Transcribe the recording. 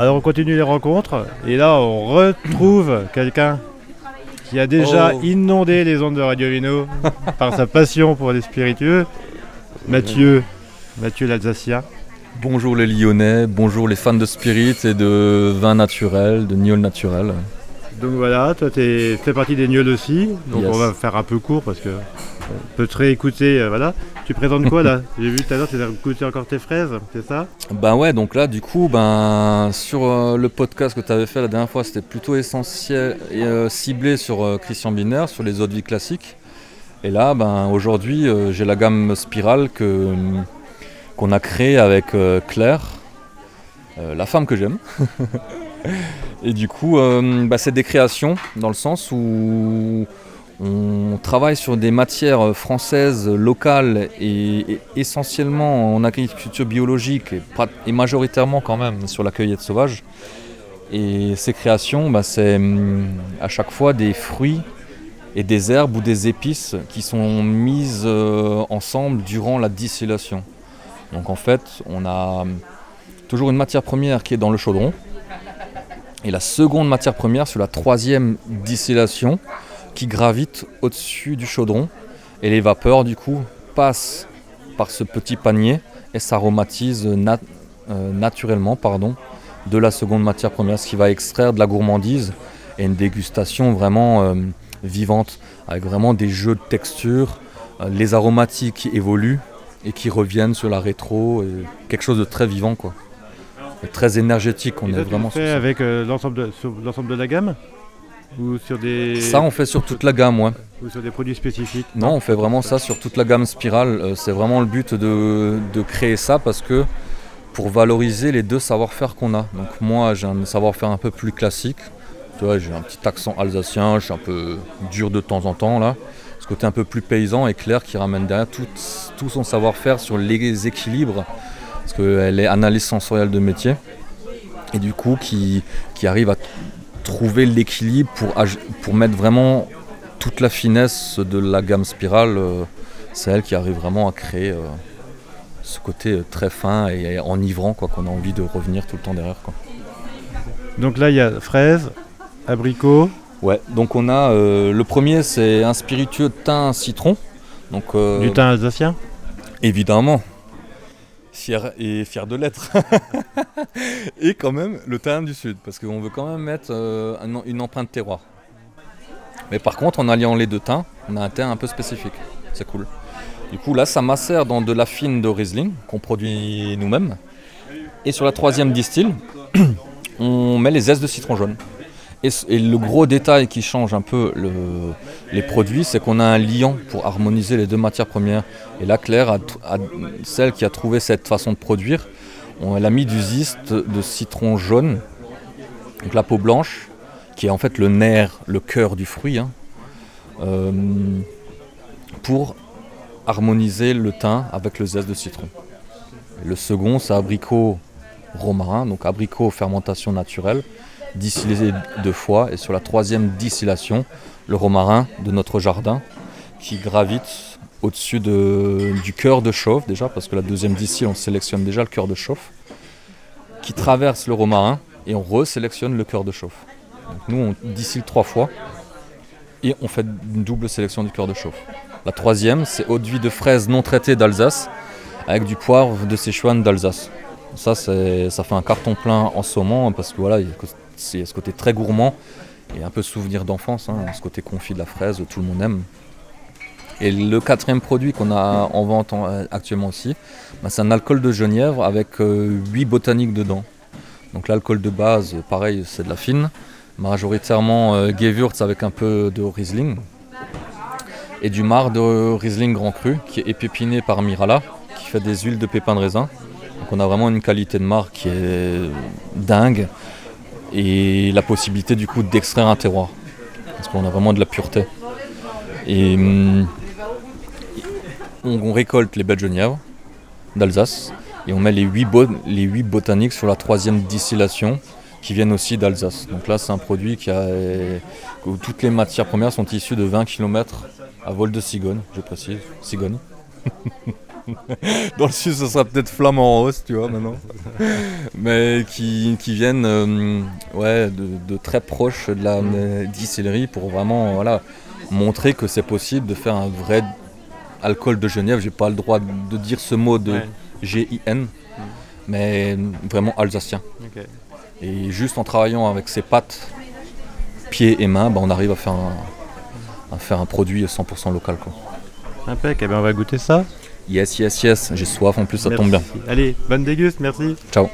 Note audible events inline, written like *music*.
Alors on continue les rencontres et là on retrouve quelqu'un qui a déjà Oh. inondé les ondes de Radio Vino *laughs* par sa passion pour les spiritueux. Mathieu, Mathieu l'Alsacien. Bonjour les Lyonnais, bonjour les fans de spirit et de vin naturel, de gnôle naturel. Donc voilà, toi tu fais partie des gneuls aussi, donc Yes. on va faire un peu court parce que on peut te réécouter, euh, voilà. Tu présentes quoi là? J'ai vu tout à l'heure, tu as écouté encore tes fraises, c'est ça? Ben ouais, donc là du coup, ben sur euh, le podcast que tu avais fait la dernière fois, c'était plutôt essentiel et euh, ciblé sur Christian Biner, sur les eaux de vie classiques. Et là, ben aujourd'hui, j'ai la gamme spirale que qu'on a créée avec Claire, la femme que j'aime. *laughs* et du coup, bah, c'est des créations dans le sens où on travaille sur des matières françaises locales et, essentiellement en agriculture biologique et, majoritairement quand même sur la cueillette sauvage. Et ces créations, bah, c'est hum, à chaque fois des fruits et des herbes ou des épices qui sont mises euh, ensemble durant la distillation. Donc en fait, on a hum, toujours une matière première qui est dans le chaudron. Et la seconde matière première sur la troisième distillation qui gravite au-dessus du chaudron. Et les vapeurs, du coup, passent par ce petit panier et s'aromatisent nat- euh, naturellement pardon, de la seconde matière première, ce qui va extraire de la gourmandise et une dégustation vraiment euh, vivante, avec vraiment des jeux de texture, euh, les aromatiques qui évoluent et qui reviennent sur la rétro, et quelque chose de très vivant, quoi. Et très énergétique, on Et est tu vraiment sur ça. avec euh, l'ensemble de, l'ensemble de la gamme? Ou sur des, Ça, on fait sur toute la gamme, ouais. ou sur des produits spécifiques Non, on fait vraiment ça sur toute la gamme spirale. Euh, c'est vraiment le but de, de créer ça parce que pour valoriser les deux savoir-faire qu'on a. Donc moi, j'ai un savoir-faire un peu plus classique. Tu vois, j'ai un petit accent alsacien, je suis un peu dur de temps en temps là. Ce côté un peu plus paysan et clair qui ramène derrière tout, tout son savoir-faire sur les équilibres. Parce qu'elle est analyse sensorielle de métier. Et du coup, qui, qui arrive à trouver l'équilibre pour, pour mettre vraiment toute la finesse de la gamme spirale, euh, c'est elle qui arrive vraiment à créer euh, ce côté euh, très fin et enivrant quoi, qu'on a envie de revenir tout le temps derrière. Quoi. Donc là, il y a fraises, abricots. Ouais, donc on a euh, le premier, c'est un spiritueux thym citron. Donc, euh, Du thym alsacien? Évidemment. Fier et fier de l'être. *laughs* et quand même le thym du sud, parce qu'on veut quand même mettre euh, un- une empreinte terroir. Mais par contre, en alliant les deux thym, on a un thym un peu spécifique. C'est cool. Du coup, là, ça macère dans de la fine de Riesling qu'on produit nous-mêmes. Et sur la troisième distille, *clears throat* on met les zestes de citron jaune. Et, le gros détail qui change un peu le- les produits, c'est qu'on a un liant pour harmoniser les deux matières premières. Et là, Claire, celle qui a trouvé cette façon de produire, elle a mis du zeste de citron jaune, donc la peau blanche, qui est en fait le nerf, le cœur du fruit, hein, euh, pour harmoniser le thym avec le zeste de citron. Le second, c'est abricot romarin, donc abricot fermentation naturelle, distillé deux fois. Et sur la troisième distillation, le romarin de notre jardin qui gravite au-dessus de- du cœur de chauffe déjà, parce que la deuxième distille, on sélectionne déjà le cœur de chauffe, qui traverse le romarin et on resélectionne le cœur de chauffe. Nous, on distille trois fois et on fait une double sélection du cœur de chauffe. La troisième, c'est eau de fraise non traitée d'Alsace avec du poivre de Sichuan d'Alsace. Ça, ça fait un carton plein en saumon parce que voilà, c'est ce côté très gourmand et un peu souvenir d'enfance, hein, ce côté confit de la fraise, tout le monde aime. Et le quatrième produit qu'on a en vente en- euh, actuellement aussi, bah, c'est un alcool de genièvre avec 8 botaniques dedans. Donc l'alcool de base, pareil, c'est de la fine, majoritairement euh, Gewürz avec un peu de Riesling. Et du marc de Riesling Grand Cru qui est épipiné par Mirala, qui fait des huiles de pépins de raisin. Donc on a vraiment une qualité de marc qui est dingue et la possibilité du coup d'extraire un terroir. Parce qu'on a vraiment de la pureté. Et hum, on, récolte les belles genièvres d'Alsace et on met les 8, les huit botaniques sur la troisième distillation qui viennent aussi d'Alsace. Donc là c'est un produit qui a, où toutes les matières premières sont issues de 20 km à vol de cigogne, je précise, cigogne. *laughs* *laughs* Dans le sud, ce sera peut-être flamand rose, tu vois, maintenant. Mais qui, qui viennent euh, ouais, de, de très proche de la euh, distillerie pour vraiment voilà, montrer que c'est possible de faire un vrai alcool de Genève. J'ai pas le droit de dire ce mot de. G-I-N, mais vraiment alsacien. Et juste en travaillant avec ses pattes, pieds et mains, bah, on arrive à faire un, à faire un produit 100% local. Quoi. Impec, eh ben, on va goûter ça. Yes, yes, yes, j'ai soif en plus, ça tombe bien. Allez, bonne déguste, merci. Ciao.